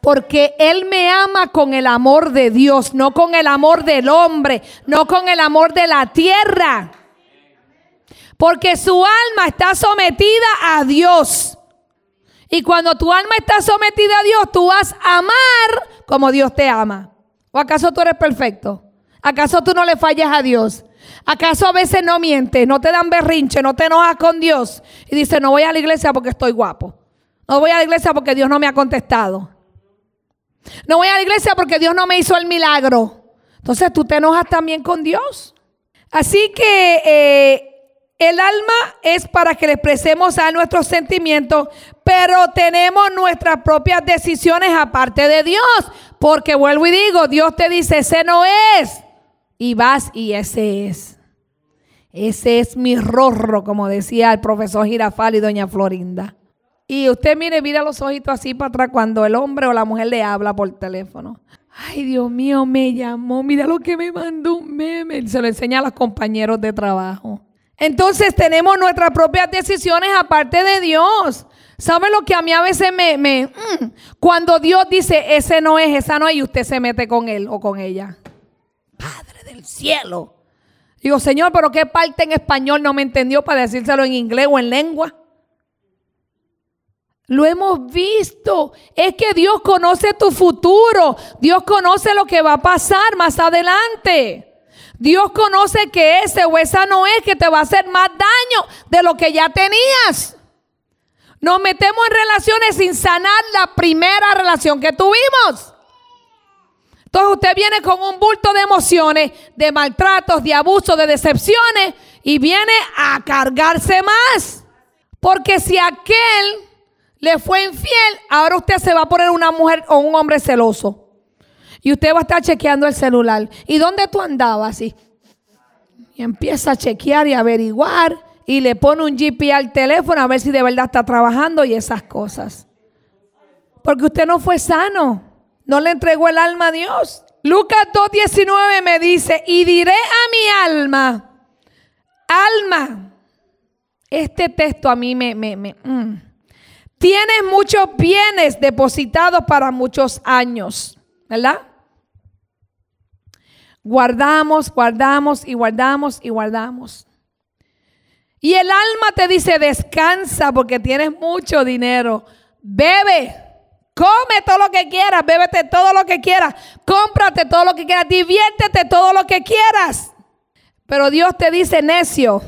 Porque Él me ama con el amor de Dios, no con el amor del hombre, no con el amor de la tierra. Porque su alma está sometida a Dios. Y cuando tu alma está sometida a Dios, tú vas a amar como Dios te ama. ¿O acaso tú eres perfecto? ¿Acaso tú no le fallas a Dios? ¿Acaso a veces no mientes, no te dan berrinche, no te enojas con Dios y dices, no voy a la iglesia porque estoy guapo? No voy a la iglesia porque Dios no me ha contestado. No voy a la iglesia porque Dios no me hizo el milagro. Entonces tú te enojas también con Dios. Así que eh, el alma es para que le expresemos a nuestros sentimientos, pero tenemos nuestras propias decisiones aparte de Dios. Porque vuelvo y digo, Dios te dice, ese no es. Y vas y ese es. Ese es mi rorro, como decía el profesor Girafal y doña Florinda. Y usted mire, mira los ojitos así para atrás cuando el hombre o la mujer le habla por teléfono. Ay, Dios mío, me llamó. Mira lo que me mandó un meme. Se lo enseña a los compañeros de trabajo. Entonces tenemos nuestras propias decisiones aparte de Dios. ¿Sabe lo que a mí a veces me... me mm, cuando Dios dice, ese no es, esa no es, y usted se mete con él o con ella. Padre del cielo. Digo, Señor, pero ¿qué parte en español no me entendió para decírselo en inglés o en lengua? Lo hemos visto. Es que Dios conoce tu futuro. Dios conoce lo que va a pasar más adelante. Dios conoce que ese o esa no es que te va a hacer más daño de lo que ya tenías. Nos metemos en relaciones sin sanar la primera relación que tuvimos. Entonces usted viene con un bulto de emociones, de maltratos, de abusos, de decepciones y viene a cargarse más. Porque si aquel le fue infiel, ahora usted se va a poner una mujer o un hombre celoso. Y usted va a estar chequeando el celular. ¿Y dónde tú andabas? Y, y empieza a chequear y averiguar. Y le pone un GP al teléfono a ver si de verdad está trabajando y esas cosas. Porque usted no fue sano. No le entregó el alma a Dios. Lucas 2.19 me dice, y diré a mi alma, alma, este texto a mí me... me, me mm. Tienes muchos bienes depositados para muchos años, ¿verdad? Guardamos, guardamos y guardamos y guardamos. Y el alma te dice, descansa porque tienes mucho dinero. Bebe, come todo lo que quieras, bébete todo lo que quieras, cómprate todo lo que quieras, diviértete todo lo que quieras. Pero Dios te dice, necio,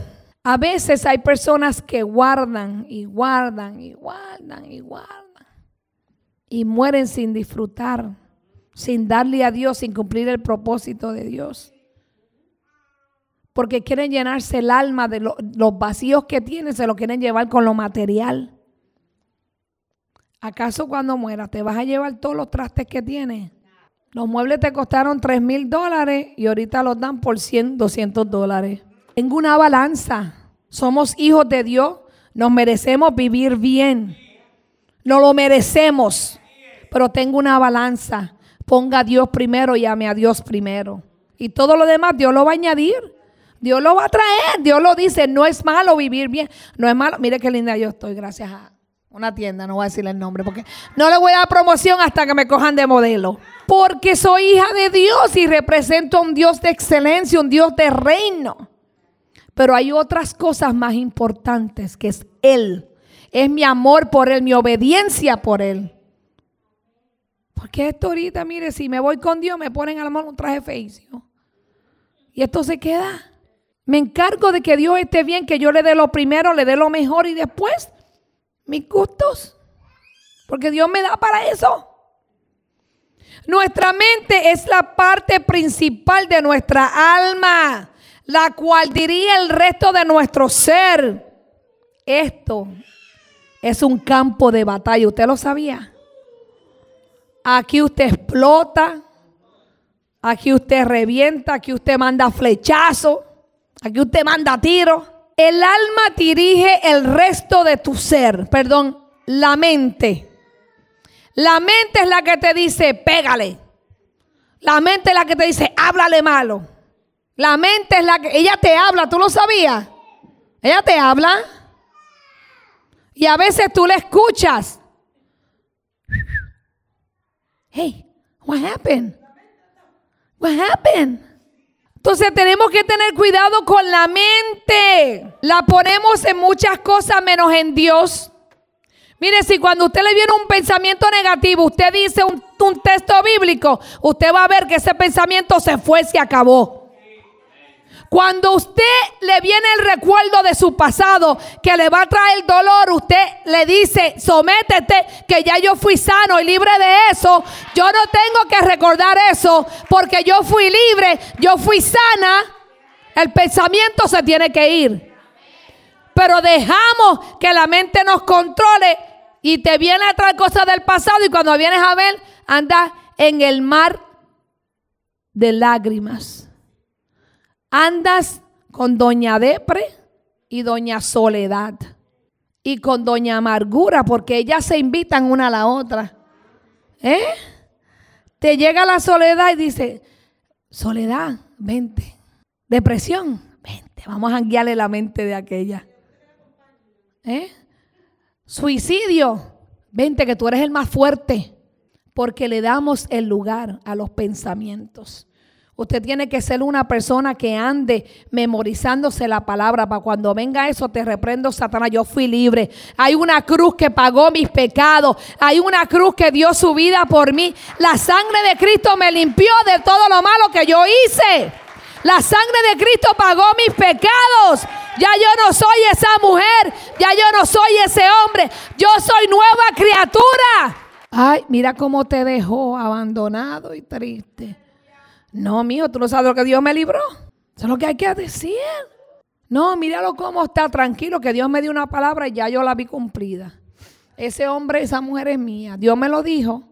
a veces hay personas que guardan y guardan y guardan y guardan y mueren sin disfrutar, sin darle a Dios, sin cumplir el propósito de Dios. Porque quieren llenarse el alma de los vacíos que tienen, se lo quieren llevar con lo material. ¿Acaso cuando mueras te vas a llevar todos los trastes que tienes? Los muebles te costaron 3 mil dólares y ahorita los dan por 100, 200 dólares. Tengo una balanza. Somos hijos de Dios. Nos merecemos vivir bien. No lo merecemos. Pero tengo una balanza. Ponga a Dios primero y ame a Dios primero. Y todo lo demás Dios lo va a añadir. Dios lo va a traer. Dios lo dice. No es malo vivir bien. No es malo. Mire qué linda yo estoy. Gracias a una tienda. No voy a decirle el nombre porque no le voy a dar promoción hasta que me cojan de modelo. Porque soy hija de Dios y represento a un Dios de excelencia, un Dios de reino. Pero hay otras cosas más importantes que es Él. Es mi amor por Él, mi obediencia por Él. Porque esto ahorita, mire, si me voy con Dios, me ponen a la mano un traje feicio. Y esto se queda. Me encargo de que Dios esté bien, que yo le dé lo primero, le dé lo mejor y después mis gustos. Porque Dios me da para eso. Nuestra mente es la parte principal de nuestra alma, la cual diría el resto de nuestro ser. Esto es un campo de batalla. ¿Usted lo sabía? Aquí usted explota. Aquí usted revienta. Aquí usted manda flechazo. Aquí usted manda tiro. El alma dirige el resto de tu ser. Perdón, la mente. La mente es la que te dice, pégale. La mente es la que te dice, háblale malo. La mente es la que, ella te habla, ¿tú lo sabías? Ella te habla. Y a veces tú le escuchas. Hey, what happened? What happened? Entonces tenemos que tener cuidado con la mente. La ponemos en muchas cosas menos en Dios. Mire, si cuando usted le viene un pensamiento negativo, usted dice un, un, texto bíblico, usted va a ver que ese pensamiento se fue, se acabó. Cuando usted le viene el recuerdo de su pasado que le va a traer dolor, usted le dice, sométete, que ya yo fui sano y libre de eso. Yo no tengo que recordar eso porque yo fui libre, yo fui sana. El pensamiento se tiene que ir. Pero dejamos que la mente nos controle y te viene a traer cosas del pasado y cuando vienes a ver, andas en el mar de lágrimas. Andas con doña Depre y doña Soledad. Y con doña Amargura, porque ellas se invitan una a la otra. ¿Eh? Te llega la soledad y dice, Soledad, vente. Depresión, vente. Vamos a guiarle la mente de aquella. ¿Eh? Suicidio, vente que tú eres el más fuerte. Porque le damos el lugar a los pensamientos. Usted tiene que ser una persona que ande memorizándose la palabra para cuando venga eso te reprendo Satanás. Yo fui libre. Hay una cruz que pagó mis pecados. Hay una cruz que dio su vida por mí. La sangre de Cristo me limpió de todo lo malo que yo hice. La sangre de Cristo pagó mis pecados. Ya yo no soy esa mujer. Ya yo no soy ese hombre. Yo soy nueva criatura. Ay, mira cómo te dejó abandonado y triste. No, mío, tú no sabes lo que Dios me libró. Eso es lo que hay que decir. No, míralo cómo está tranquilo, que Dios me dio una palabra y ya yo la vi cumplida. Ese hombre, esa mujer es mía. Dios me lo dijo.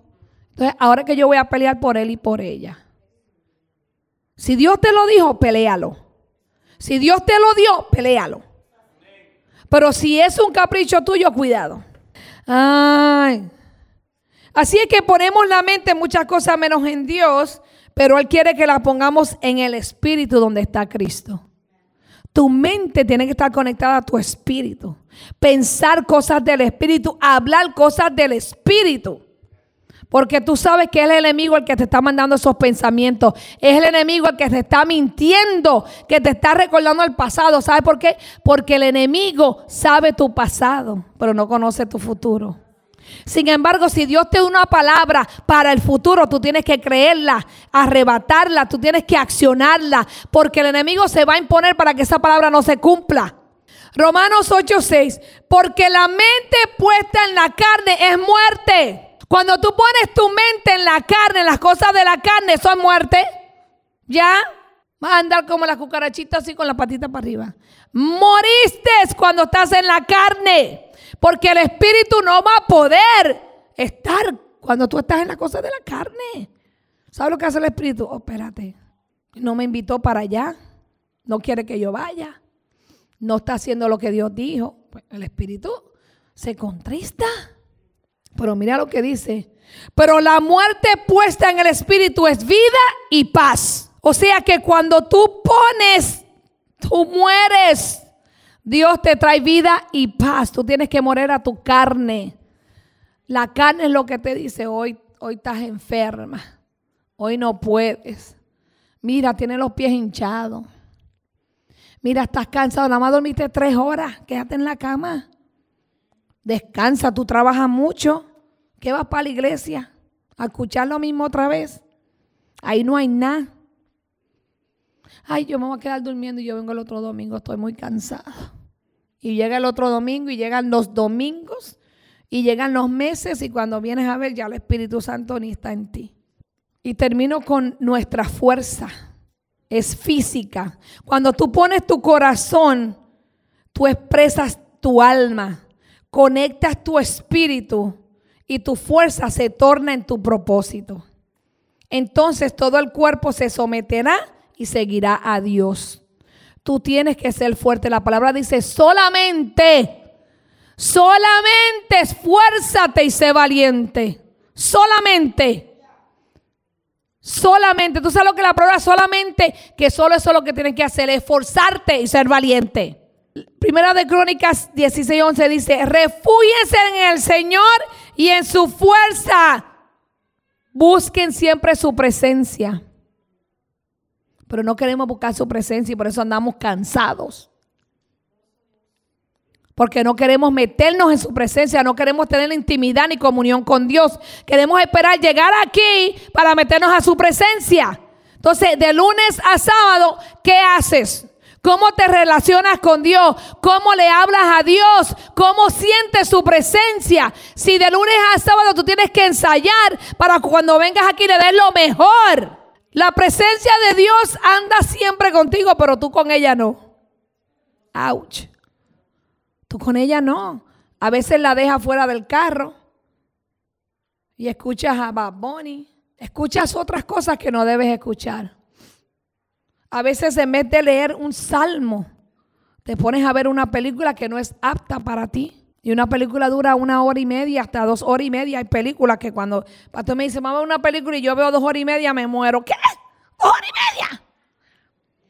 Entonces, ahora que yo voy a pelear por él y por ella. Si Dios te lo dijo, pelealo. Si Dios te lo dio, pelealo. Pero si es un capricho tuyo, cuidado. Ay. Así es que ponemos la mente en muchas cosas menos en Dios pero Él quiere que la pongamos en el espíritu donde está Cristo. Tu mente tiene que estar conectada a tu espíritu. Pensar cosas del espíritu, hablar cosas del espíritu. Porque tú sabes que es el enemigo el que te está mandando esos pensamientos. Es el enemigo el que te está mintiendo, que te está recordando el pasado. ¿Sabes por qué? Porque el enemigo sabe tu pasado, pero no conoce tu futuro. Sin embargo, si Dios te da una palabra para el futuro, tú tienes que creerla, arrebatarla, tú tienes que accionarla, porque el enemigo se va a imponer para que esa palabra no se cumpla. Romanos 8:6, porque la mente puesta en la carne es muerte. Cuando tú pones tu mente en la carne, las cosas de la carne, son muerte. ¿Ya? Vas a andar como la cucarachita así con la patita para arriba. Moriste cuando estás en la carne. Porque el espíritu no va a poder estar cuando tú estás en la cosa de la carne. ¿Sabes lo que hace el espíritu? Oh, espérate. No me invitó para allá. No quiere que yo vaya. No está haciendo lo que Dios dijo. Pues el espíritu se contrista. Pero mira lo que dice. Pero la muerte puesta en el espíritu es vida y paz. O sea que cuando tú pones, tú mueres. Dios te trae vida y paz. Tú tienes que morir a tu carne. La carne es lo que te dice hoy, hoy estás enferma. Hoy no puedes. Mira, tienes los pies hinchados. Mira, estás cansado. Nada más dormiste tres horas. Quédate en la cama. Descansa, tú trabajas mucho. ¿Qué vas para la iglesia? ¿A escuchar lo mismo otra vez? Ahí no hay nada. Ay, yo me voy a quedar durmiendo y yo vengo el otro domingo, estoy muy cansado. Y llega el otro domingo y llegan los domingos y llegan los meses y cuando vienes a ver ya el Espíritu Santo ni está en ti. Y termino con nuestra fuerza. Es física. Cuando tú pones tu corazón, tú expresas tu alma, conectas tu espíritu y tu fuerza se torna en tu propósito. Entonces todo el cuerpo se someterá y seguirá a Dios. Tú tienes que ser fuerte. La palabra dice solamente, solamente esfuérzate y sé valiente. Solamente. Solamente, tú sabes lo que la palabra solamente, que solo eso es lo que tienes que hacer, esforzarte y ser valiente. Primera de Crónicas 16:11 dice, refúyense en el Señor y en su fuerza. Busquen siempre su presencia. Pero no queremos buscar su presencia y por eso andamos cansados. Porque no queremos meternos en su presencia, no queremos tener intimidad ni comunión con Dios. Queremos esperar llegar aquí para meternos a su presencia. Entonces, de lunes a sábado, ¿qué haces? ¿Cómo te relacionas con Dios? ¿Cómo le hablas a Dios? ¿Cómo sientes su presencia? Si de lunes a sábado tú tienes que ensayar para cuando vengas aquí le des lo mejor. La presencia de Dios anda siempre contigo, pero tú con ella no. Ouch. Tú con ella no. A veces la dejas fuera del carro y escuchas a Bad Bunny. Escuchas otras cosas que no debes escuchar. A veces en vez de leer un salmo, te pones a ver una película que no es apta para ti. Y una película dura una hora y media, hasta dos horas y media. Hay películas que cuando pastor me dice, ver una película y yo veo dos horas y media, me muero. ¿Qué? ¿Dos horas y media?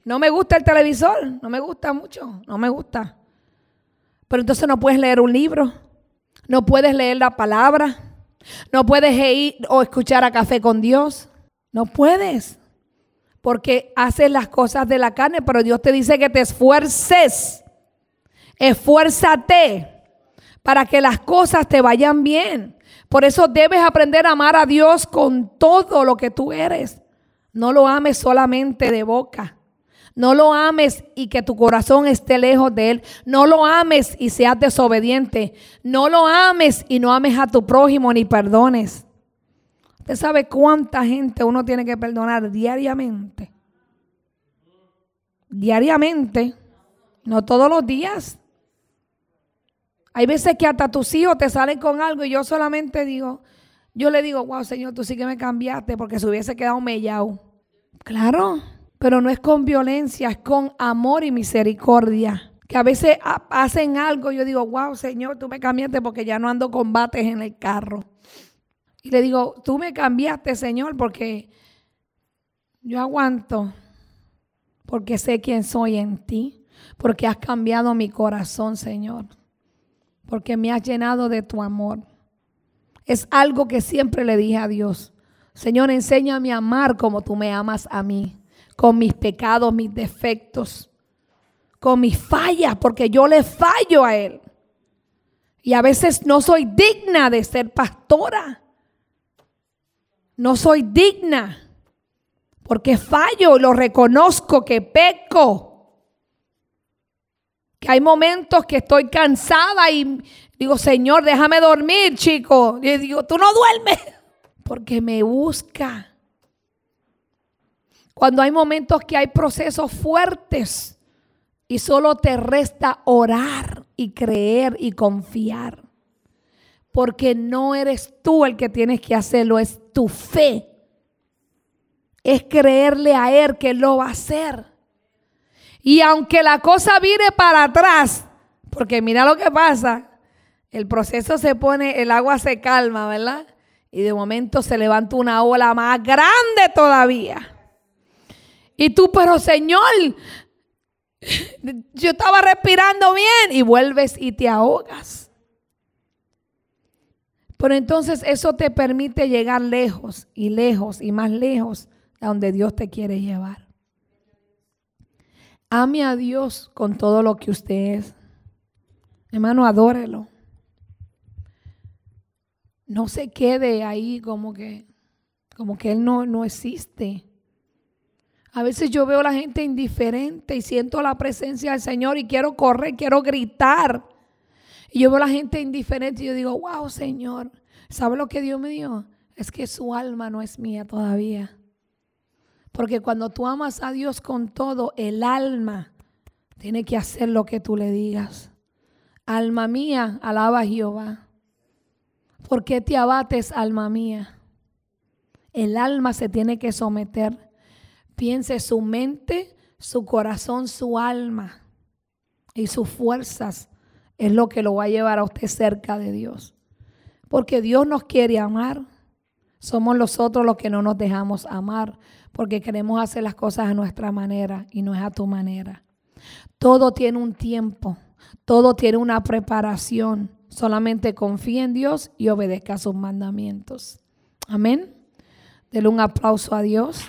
No me gusta el televisor, no me gusta mucho, no me gusta. Pero entonces no puedes leer un libro, no puedes leer la palabra, no puedes ir o escuchar a café con Dios, no puedes porque haces las cosas de la carne, pero Dios te dice que te esfuerces. Esfuérzate para que las cosas te vayan bien. Por eso debes aprender a amar a Dios con todo lo que tú eres. No lo ames solamente de boca. No lo ames y que tu corazón esté lejos de Él. No lo ames y seas desobediente. No lo ames y no ames a tu prójimo ni perdones. ¿Usted sabe cuánta gente uno tiene que perdonar diariamente? Diariamente, no todos los días. Hay veces que hasta tus hijos te salen con algo y yo solamente digo, yo le digo, wow, Señor, tú sí que me cambiaste porque se hubiese quedado mellado. Claro, pero no es con violencia, es con amor y misericordia. Que a veces hacen algo y yo digo, wow, Señor, tú me cambiaste porque ya no ando combates en el carro. Y le digo, tú me cambiaste, Señor, porque yo aguanto, porque sé quién soy en ti, porque has cambiado mi corazón, Señor, porque me has llenado de tu amor. Es algo que siempre le dije a Dios. Señor, enséñame a amar como tú me amas a mí, con mis pecados, mis defectos, con mis fallas, porque yo le fallo a Él. Y a veces no soy digna de ser pastora. No soy digna porque fallo, lo reconozco que peco. Que hay momentos que estoy cansada y digo, Señor, déjame dormir, chico. Y digo, tú no duermes <laughs> porque me busca. Cuando hay momentos que hay procesos fuertes y solo te resta orar y creer y confiar porque no eres tú el que tienes que hacerlo, es tu fe. Es creerle a Él que lo va a hacer. Y aunque la cosa vire para atrás, porque mira lo que pasa, el proceso se pone, el agua se calma, ¿verdad? Y de momento se levanta una ola más grande todavía. Y tú, pero Señor, yo estaba respirando bien y vuelves y te ahogas. Pero entonces eso te permite llegar lejos y lejos y más lejos a donde Dios te quiere llevar. Ame a Dios con todo lo que usted es. Hermano, adórelo. No se quede ahí como que, como que Él no, no existe. A veces yo veo a la gente indiferente y siento la presencia del Señor y quiero correr, quiero gritar. Y yo veo a la gente indiferente y yo digo, wow, Señor, ¿sabe lo que Dios me dio? Es que su alma no es mía todavía. Porque cuando tú amas a Dios con todo, el alma tiene que hacer lo que tú le digas. Alma mía, alaba a Jehová. ¿Por qué te abates, alma mía? El alma se tiene que someter. Piense su mente, su corazón, su alma y sus fuerzas es lo que lo va a llevar a usted cerca de Dios. Porque Dios nos quiere amar. Somos nosotros los que no nos dejamos amar porque queremos hacer las cosas a nuestra manera y no es a tu manera. Todo tiene un tiempo, todo tiene una preparación. Solamente confía en Dios y obedezca sus mandamientos. Amén. Dele un aplauso a Dios.